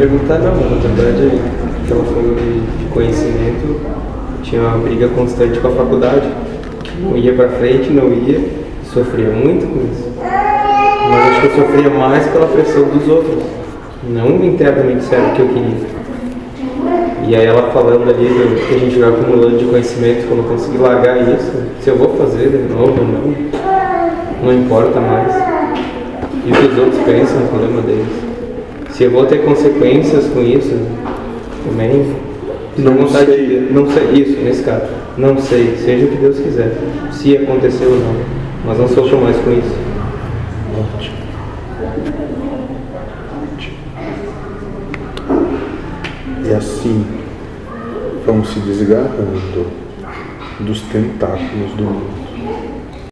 Perguntar não, na verdade, que ela falou de conhecimento, tinha uma briga constante com a faculdade. Não ia pra frente, não ia, sofria muito com isso. Mas acho que eu sofria mais pela pressão dos outros, não internamente certo o que eu queria. E aí ela falando ali do que a gente vai acumulando de conhecimento, quando eu conseguir largar isso, se eu vou fazer de novo ou não, não importa mais. E o que os outros pensam é o problema deles. Se eu vou ter consequências com isso, também. Não vontade sei. de- Não sei. Isso, nesse caso. Não sei, seja o que Deus quiser. Se acontecer ou não. Mas não sofro mais com isso. Ótimo. E assim, vamos se desgarrando dos tentáculos do mundo.